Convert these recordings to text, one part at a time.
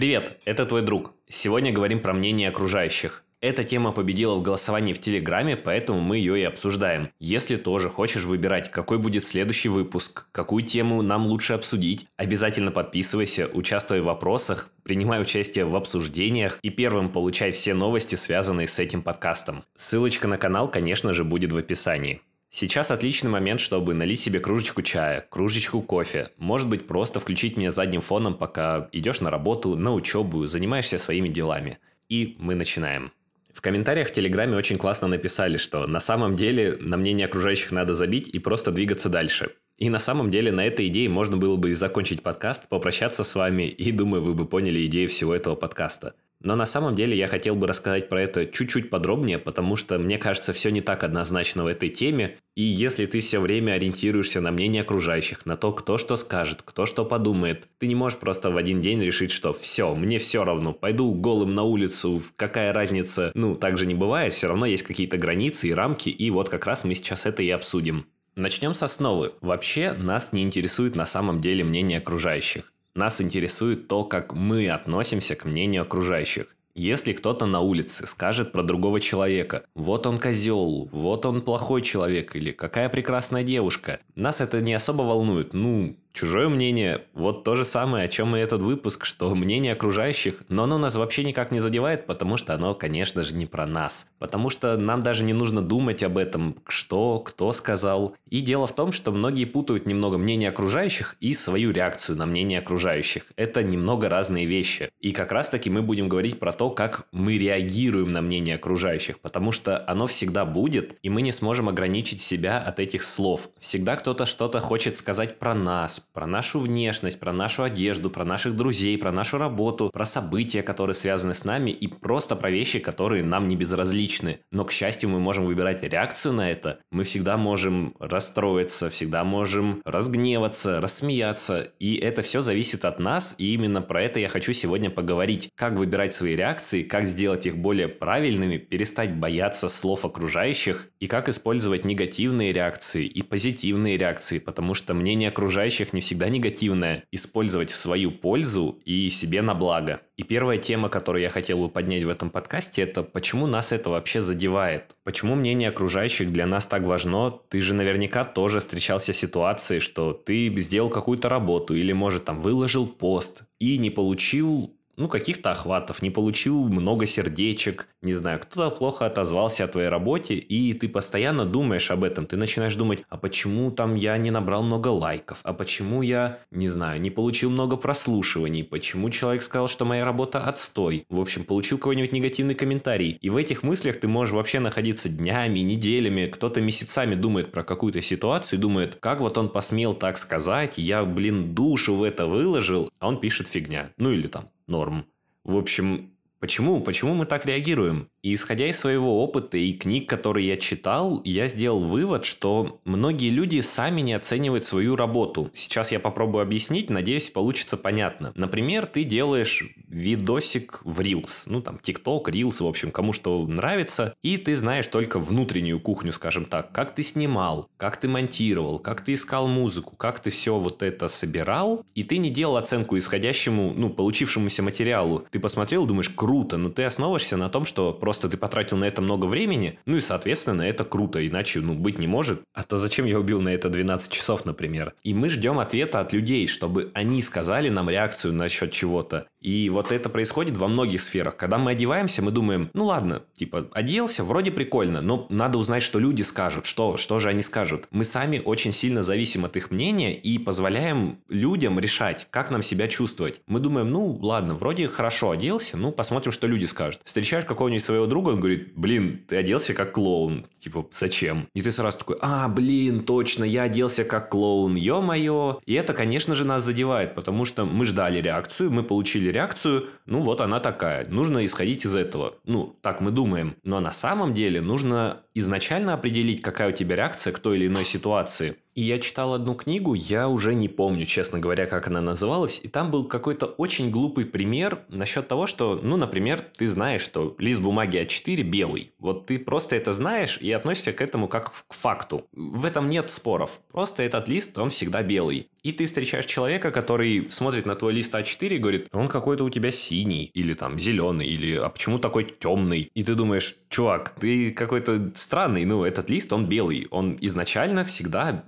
Привет, это твой друг. Сегодня говорим про мнение окружающих. Эта тема победила в голосовании в Телеграме, поэтому мы ее и обсуждаем. Если тоже хочешь выбирать, какой будет следующий выпуск, какую тему нам лучше обсудить, обязательно подписывайся, участвуй в вопросах, принимай участие в обсуждениях и первым получай все новости, связанные с этим подкастом. Ссылочка на канал, конечно же, будет в описании. Сейчас отличный момент, чтобы налить себе кружечку чая, кружечку кофе. Может быть, просто включить меня задним фоном, пока идешь на работу, на учебу, занимаешься своими делами. И мы начинаем. В комментариях в Телеграме очень классно написали, что на самом деле на мнение окружающих надо забить и просто двигаться дальше. И на самом деле на этой идее можно было бы и закончить подкаст, попрощаться с вами, и думаю, вы бы поняли идею всего этого подкаста. Но на самом деле я хотел бы рассказать про это чуть-чуть подробнее, потому что мне кажется, все не так однозначно в этой теме. И если ты все время ориентируешься на мнение окружающих, на то, кто что скажет, кто что подумает, ты не можешь просто в один день решить, что все, мне все равно, пойду голым на улицу, какая разница, ну, так же не бывает, все равно есть какие-то границы и рамки, и вот как раз мы сейчас это и обсудим. Начнем с основы. Вообще нас не интересует на самом деле мнение окружающих. Нас интересует то, как мы относимся к мнению окружающих. Если кто-то на улице скажет про другого человека, вот он козел, вот он плохой человек или какая прекрасная девушка, нас это не особо волнует. Ну, Чужое мнение, вот то же самое, о чем и этот выпуск, что мнение окружающих, но оно нас вообще никак не задевает, потому что оно, конечно же, не про нас. Потому что нам даже не нужно думать об этом, что, кто сказал. И дело в том, что многие путают немного мнение окружающих и свою реакцию на мнение окружающих. Это немного разные вещи. И как раз таки мы будем говорить про то, как мы реагируем на мнение окружающих, потому что оно всегда будет, и мы не сможем ограничить себя от этих слов. Всегда кто-то что-то хочет сказать про нас, про нашу внешность, про нашу одежду, про наших друзей, про нашу работу, про события, которые связаны с нами и просто про вещи, которые нам не безразличны. Но, к счастью, мы можем выбирать реакцию на это. Мы всегда можем расстроиться, всегда можем разгневаться, рассмеяться. И это все зависит от нас, и именно про это я хочу сегодня поговорить. Как выбирать свои реакции, как сделать их более правильными, перестать бояться слов окружающих, и как использовать негативные реакции и позитивные реакции, потому что мнение окружающих них не всегда негативное, использовать в свою пользу и себе на благо. И первая тема, которую я хотел бы поднять в этом подкасте, это почему нас это вообще задевает. Почему мнение окружающих для нас так важно? Ты же наверняка тоже встречался с ситуацией, что ты сделал какую-то работу или, может, там выложил пост и не получил ну, каких-то охватов, не получил много сердечек, не знаю, кто-то плохо отозвался о твоей работе, и ты постоянно думаешь об этом. Ты начинаешь думать, а почему там я не набрал много лайков, а почему я, не знаю, не получил много прослушиваний, почему человек сказал, что моя работа отстой. В общем, получил какой-нибудь негативный комментарий. И в этих мыслях ты можешь вообще находиться днями, неделями, кто-то месяцами думает про какую-то ситуацию думает, как вот он посмел так сказать, я, блин, душу в это выложил, а он пишет фигня. Ну или там норм. В общем, почему? Почему мы так реагируем? И исходя из своего опыта и книг, которые я читал, я сделал вывод, что многие люди сами не оценивают свою работу. Сейчас я попробую объяснить, надеюсь, получится понятно. Например, ты делаешь видосик в Reels, ну там TikTok, Reels, в общем, кому что нравится, и ты знаешь только внутреннюю кухню, скажем так, как ты снимал, как ты монтировал, как ты искал музыку, как ты все вот это собирал, и ты не делал оценку исходящему, ну, получившемуся материалу. Ты посмотрел, думаешь, круто, но ты основываешься на том, что просто просто ты потратил на это много времени, ну и, соответственно, это круто, иначе, ну, быть не может. А то зачем я убил на это 12 часов, например? И мы ждем ответа от людей, чтобы они сказали нам реакцию насчет чего-то. И вот это происходит во многих сферах. Когда мы одеваемся, мы думаем, ну ладно, типа, оделся, вроде прикольно, но надо узнать, что люди скажут, что, что же они скажут. Мы сами очень сильно зависим от их мнения и позволяем людям решать, как нам себя чувствовать. Мы думаем, ну ладно, вроде хорошо оделся, ну посмотрим, что люди скажут. Встречаешь какого-нибудь своего друга, он говорит, блин, ты оделся как клоун. Типа, зачем? И ты сразу такой, а, блин, точно, я оделся как клоун, ё-моё. И это, конечно же, нас задевает, потому что мы ждали реакцию, мы получили реакцию, ну вот она такая. Нужно исходить из этого. Ну, так мы думаем. Но на самом деле нужно изначально определить, какая у тебя реакция к той или иной ситуации. И я читал одну книгу, я уже не помню, честно говоря, как она называлась, и там был какой-то очень глупый пример насчет того, что, ну, например, ты знаешь, что лист бумаги А4 белый. Вот ты просто это знаешь и относишься к этому как к факту. В этом нет споров. Просто этот лист, он всегда белый. И ты встречаешь человека, который смотрит на твой лист А4 и говорит, он какой-то у тебя синий, или там зеленый, или а почему такой темный? И ты думаешь, чувак, ты какой-то странный, ну, этот лист, он белый, он изначально всегда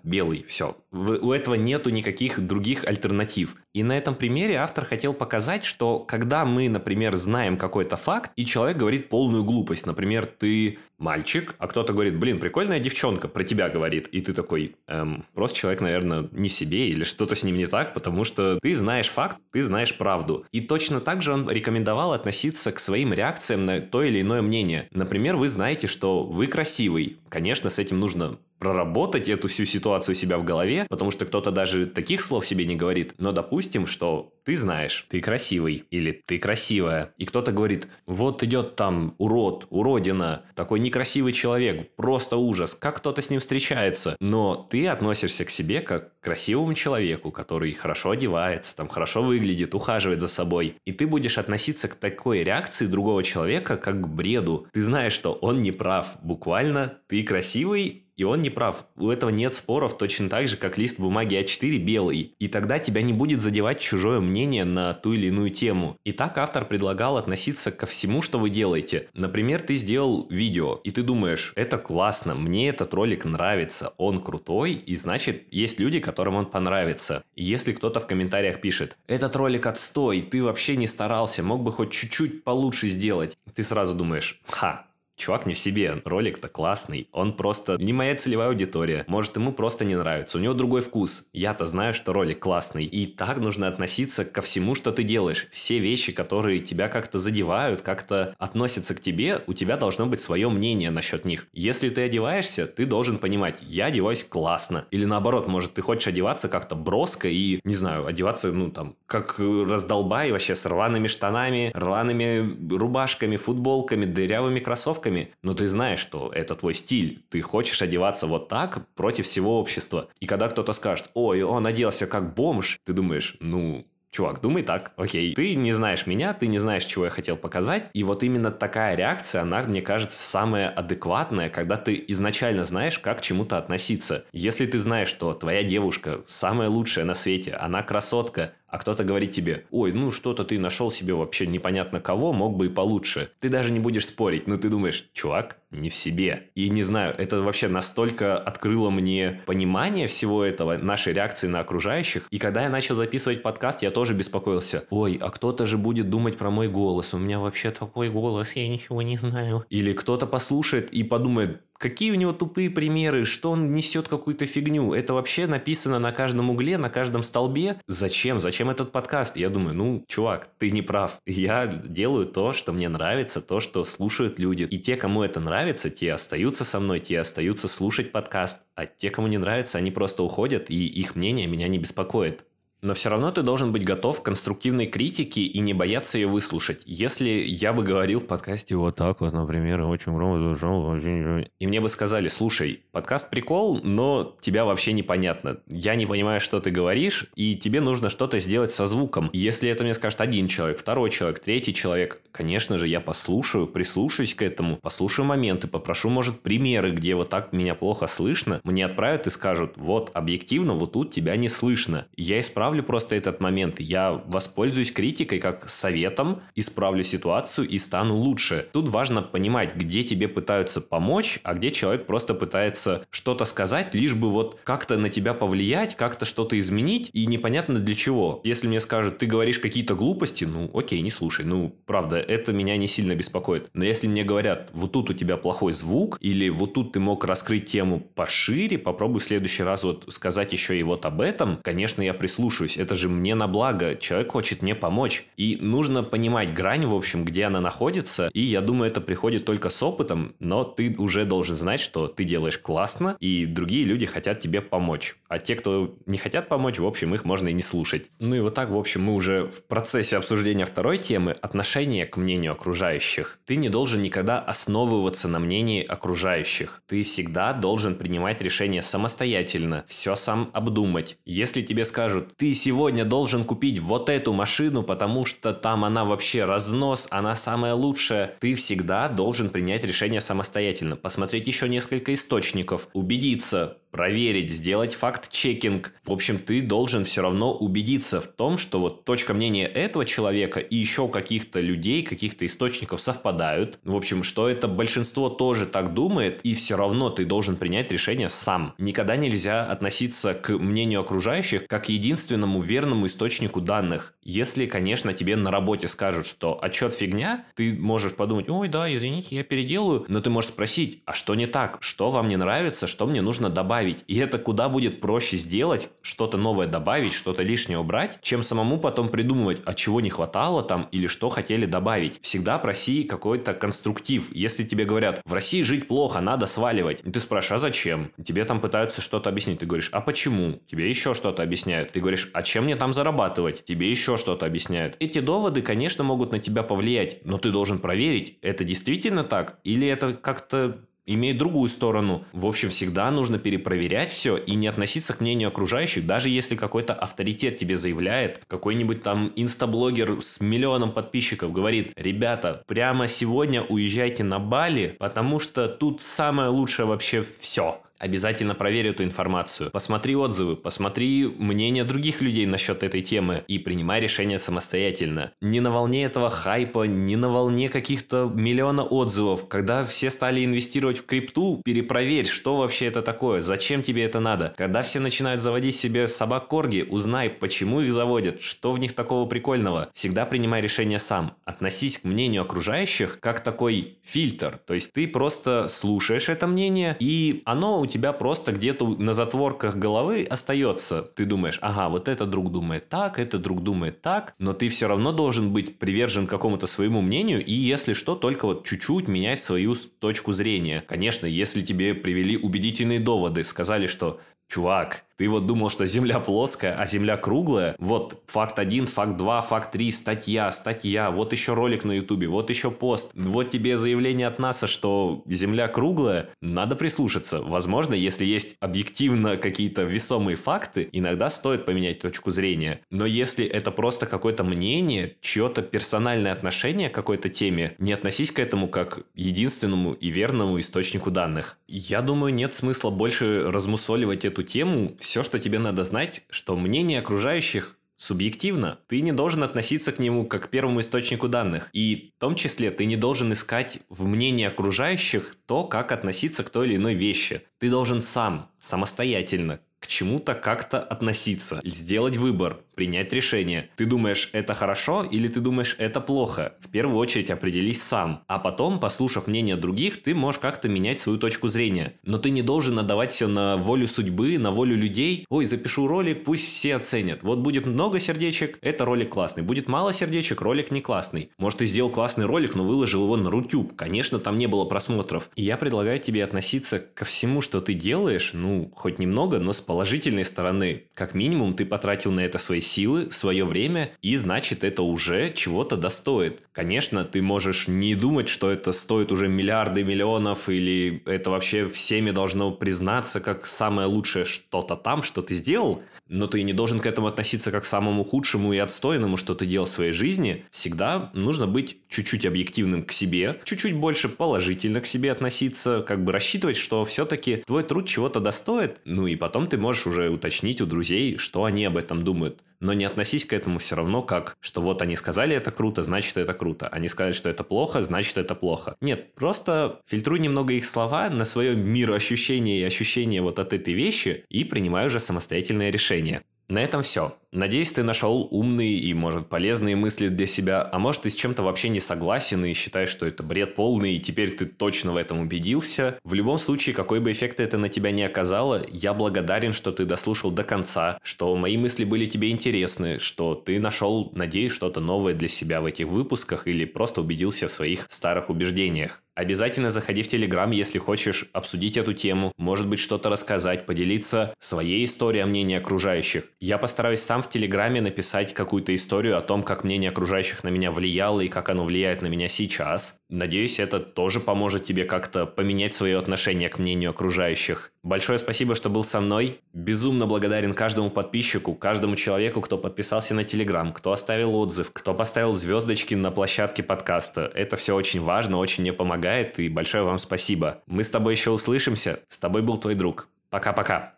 все. У этого нету никаких других альтернатив. И на этом примере автор хотел показать, что когда мы, например, знаем какой-то факт, и человек говорит полную глупость, например, ты мальчик, а кто-то говорит, блин, прикольная девчонка, про тебя говорит, и ты такой, эм, просто человек, наверное, не в себе или что-то с ним не так, потому что ты знаешь факт, ты знаешь правду. И точно так же он рекомендовал относиться к своим реакциям на то или иное мнение. Например, вы знаете, что вы красивый. Конечно, с этим нужно проработать эту всю ситуацию у себя в голове, потому что кто-то даже таких слов себе не говорит. Но допустим, что ты знаешь, ты красивый или ты красивая, и кто-то говорит, вот идет там урод, уродина, такой некрасивый человек, просто ужас, как кто-то с ним встречается. Но ты относишься к себе как к красивому человеку, который хорошо одевается, там хорошо выглядит, ухаживает за собой. И ты будешь относиться к такой реакции другого человека как к бреду. Ты знаешь, что он не прав. Буквально ты красивый, и он не прав. У этого нет споров точно так же, как лист бумаги А4 белый. И тогда тебя не будет задевать чужое мнение на ту или иную тему. И так автор предлагал относиться ко всему, что вы делаете. Например, ты сделал видео, и ты думаешь, это классно, мне этот ролик нравится, он крутой, и значит, есть люди, которым он понравится. Если кто-то в комментариях пишет, этот ролик отстой, ты вообще не старался, мог бы хоть чуть-чуть получше сделать, ты сразу думаешь, ха, чувак не в себе, ролик-то классный, он просто не моя целевая аудитория, может ему просто не нравится, у него другой вкус, я-то знаю, что ролик классный, и так нужно относиться ко всему, что ты делаешь, все вещи, которые тебя как-то задевают, как-то относятся к тебе, у тебя должно быть свое мнение насчет них. Если ты одеваешься, ты должен понимать, я одеваюсь классно, или наоборот, может ты хочешь одеваться как-то броско и, не знаю, одеваться, ну там, как раздолбай вообще с рваными штанами, рваными рубашками, футболками, дырявыми кроссовками, кроссовками, но ты знаешь, что это твой стиль. Ты хочешь одеваться вот так против всего общества. И когда кто-то скажет, ой, он оделся как бомж, ты думаешь, ну, Чувак, думай так, окей. Ты не знаешь меня, ты не знаешь, чего я хотел показать. И вот именно такая реакция, она, мне кажется, самая адекватная, когда ты изначально знаешь, как к чему-то относиться. Если ты знаешь, что твоя девушка самая лучшая на свете, она красотка, а кто-то говорит тебе, ой, ну что-то ты нашел себе вообще непонятно кого, мог бы и получше. Ты даже не будешь спорить, но ты думаешь, чувак, не в себе. И не знаю, это вообще настолько открыло мне понимание всего этого, нашей реакции на окружающих. И когда я начал записывать подкаст, я тоже беспокоился. Ой, а кто-то же будет думать про мой голос. У меня вообще такой голос, я ничего не знаю. Или кто-то послушает и подумает, Какие у него тупые примеры, что он несет какую-то фигню. Это вообще написано на каждом угле, на каждом столбе. Зачем? Зачем этот подкаст? Я думаю, ну, чувак, ты не прав. Я делаю то, что мне нравится, то, что слушают люди. И те, кому это нравится, те остаются со мной, те остаются слушать подкаст. А те, кому не нравится, они просто уходят, и их мнение меня не беспокоит. Но все равно ты должен быть готов к конструктивной критике и не бояться ее выслушать. Если я бы говорил в подкасте вот так вот, например, очень громко, и мне бы сказали, слушай, подкаст прикол, но тебя вообще непонятно. Я не понимаю, что ты говоришь, и тебе нужно что-то сделать со звуком. Если это мне скажет один человек, второй человек, третий человек, конечно же, я послушаю, прислушаюсь к этому, послушаю моменты, попрошу, может, примеры, где вот так меня плохо слышно, мне отправят и скажут, вот, объективно, вот тут тебя не слышно. Я исправлю исправлю просто этот момент. Я воспользуюсь критикой как советом, исправлю ситуацию и стану лучше. Тут важно понимать, где тебе пытаются помочь, а где человек просто пытается что-то сказать, лишь бы вот как-то на тебя повлиять, как-то что-то изменить, и непонятно для чего. Если мне скажут, ты говоришь какие-то глупости, ну окей, не слушай. Ну, правда, это меня не сильно беспокоит. Но если мне говорят, вот тут у тебя плохой звук, или вот тут ты мог раскрыть тему пошире, попробуй в следующий раз вот сказать еще и вот об этом, конечно, я прислушаюсь слушаюсь, это же мне на благо, человек хочет мне помочь. И нужно понимать грань, в общем, где она находится, и я думаю, это приходит только с опытом, но ты уже должен знать, что ты делаешь классно, и другие люди хотят тебе помочь. А те, кто не хотят помочь, в общем, их можно и не слушать. Ну и вот так, в общем, мы уже в процессе обсуждения второй темы, отношение к мнению окружающих. Ты не должен никогда основываться на мнении окружающих. Ты всегда должен принимать решения самостоятельно, все сам обдумать. Если тебе скажут, ты сегодня должен купить вот эту машину, потому что там она вообще разнос, она самая лучшая, ты всегда должен принять решение самостоятельно, посмотреть еще несколько источников, убедиться, проверить, сделать факт-чекинг. В общем, ты должен все равно убедиться в том, что вот точка мнения этого человека и еще каких-то людей, каких-то источников совпадают. В общем, что это большинство тоже так думает, и все равно ты должен принять решение сам. Никогда нельзя относиться к мнению окружающих как единственному верному источнику данных. Если, конечно, тебе на работе скажут, что отчет фигня, ты можешь подумать, ой, да, извините, я переделаю, но ты можешь спросить, а что не так? Что вам не нравится? Что мне нужно добавить? добавить. И это куда будет проще сделать, что-то новое добавить, что-то лишнее убрать, чем самому потом придумывать, а чего не хватало там или что хотели добавить. Всегда проси какой-то конструктив. Если тебе говорят, в России жить плохо, надо сваливать. И ты спрашиваешь, а зачем? Тебе там пытаются что-то объяснить. Ты говоришь, а почему? Тебе еще что-то объясняют. Ты говоришь, а чем мне там зарабатывать? Тебе еще что-то объясняют. Эти доводы, конечно, могут на тебя повлиять, но ты должен проверить, это действительно так или это как-то имеет другую сторону. В общем, всегда нужно перепроверять все и не относиться к мнению окружающих, даже если какой-то авторитет тебе заявляет, какой-нибудь там инстаблогер с миллионом подписчиков говорит, ребята, прямо сегодня уезжайте на Бали, потому что тут самое лучшее вообще все обязательно проверь эту информацию. Посмотри отзывы, посмотри мнение других людей насчет этой темы и принимай решение самостоятельно. Не на волне этого хайпа, не на волне каких-то миллиона отзывов. Когда все стали инвестировать в крипту, перепроверь, что вообще это такое, зачем тебе это надо. Когда все начинают заводить себе собак-корги, узнай, почему их заводят, что в них такого прикольного. Всегда принимай решение сам. Относись к мнению окружающих как такой фильтр. То есть ты просто слушаешь это мнение, и оно у тебя просто где-то на затворках головы остается. Ты думаешь, ага, вот этот друг думает так, этот друг думает так, но ты все равно должен быть привержен какому-то своему мнению и, если что, только вот чуть-чуть менять свою точку зрения. Конечно, если тебе привели убедительные доводы, сказали, что чувак, ты вот думал, что Земля плоская, а Земля круглая. Вот факт 1, факт 2, факт 3, статья, статья, вот еще ролик на Ютубе, вот еще пост. Вот тебе заявление от НАСА, что Земля круглая. Надо прислушаться. Возможно, если есть объективно какие-то весомые факты, иногда стоит поменять точку зрения. Но если это просто какое-то мнение, чье-то персональное отношение к какой-то теме, не относись к этому как единственному и верному источнику данных. Я думаю, нет смысла больше размусоливать эту тему все, что тебе надо знать, что мнение окружающих субъективно. Ты не должен относиться к нему как к первому источнику данных. И в том числе ты не должен искать в мнении окружающих то, как относиться к той или иной вещи. Ты должен сам, самостоятельно, к чему-то как-то относиться, сделать выбор, принять решение. Ты думаешь, это хорошо или ты думаешь, это плохо? В первую очередь определись сам. А потом, послушав мнение других, ты можешь как-то менять свою точку зрения. Но ты не должен отдавать все на волю судьбы, на волю людей. Ой, запишу ролик, пусть все оценят. Вот будет много сердечек, это ролик классный. Будет мало сердечек, ролик не классный. Может, ты сделал классный ролик, но выложил его на Рутюб. Конечно, там не было просмотров. И я предлагаю тебе относиться ко всему, что ты делаешь, ну, хоть немного, но с положительной стороны. Как минимум, ты потратил на это свои силы, свое время, и значит это уже чего-то достоит. Конечно, ты можешь не думать, что это стоит уже миллиарды миллионов, или это вообще всеми должно признаться как самое лучшее что-то там, что ты сделал, но ты не должен к этому относиться как к самому худшему и отстойному, что ты делал в своей жизни. Всегда нужно быть чуть-чуть объективным к себе, чуть-чуть больше положительно к себе относиться, как бы рассчитывать, что все-таки твой труд чего-то достоит, ну и потом ты можешь уже уточнить у друзей, что они об этом думают но не относись к этому все равно как, что вот они сказали это круто, значит это круто. Они сказали, что это плохо, значит это плохо. Нет, просто фильтруй немного их слова на свое мироощущение и ощущение вот от этой вещи и принимай уже самостоятельное решение. На этом все. Надеюсь, ты нашел умные и, может, полезные мысли для себя, а может, ты с чем-то вообще не согласен и считаешь, что это бред полный, и теперь ты точно в этом убедился. В любом случае, какой бы эффект это на тебя не оказало, я благодарен, что ты дослушал до конца, что мои мысли были тебе интересны, что ты нашел, надеюсь, что-то новое для себя в этих выпусках или просто убедился в своих старых убеждениях. Обязательно заходи в Телеграм, если хочешь обсудить эту тему, может быть что-то рассказать, поделиться своей историей о мнении окружающих. Я постараюсь сам в Телеграме написать какую-то историю о том, как мнение окружающих на меня влияло и как оно влияет на меня сейчас. Надеюсь, это тоже поможет тебе как-то поменять свое отношение к мнению окружающих. Большое спасибо, что был со мной. Безумно благодарен каждому подписчику, каждому человеку, кто подписался на Телеграм, кто оставил отзыв, кто поставил звездочки на площадке подкаста. Это все очень важно, очень мне помогает, и большое вам спасибо. Мы с тобой еще услышимся. С тобой был твой друг. Пока-пока.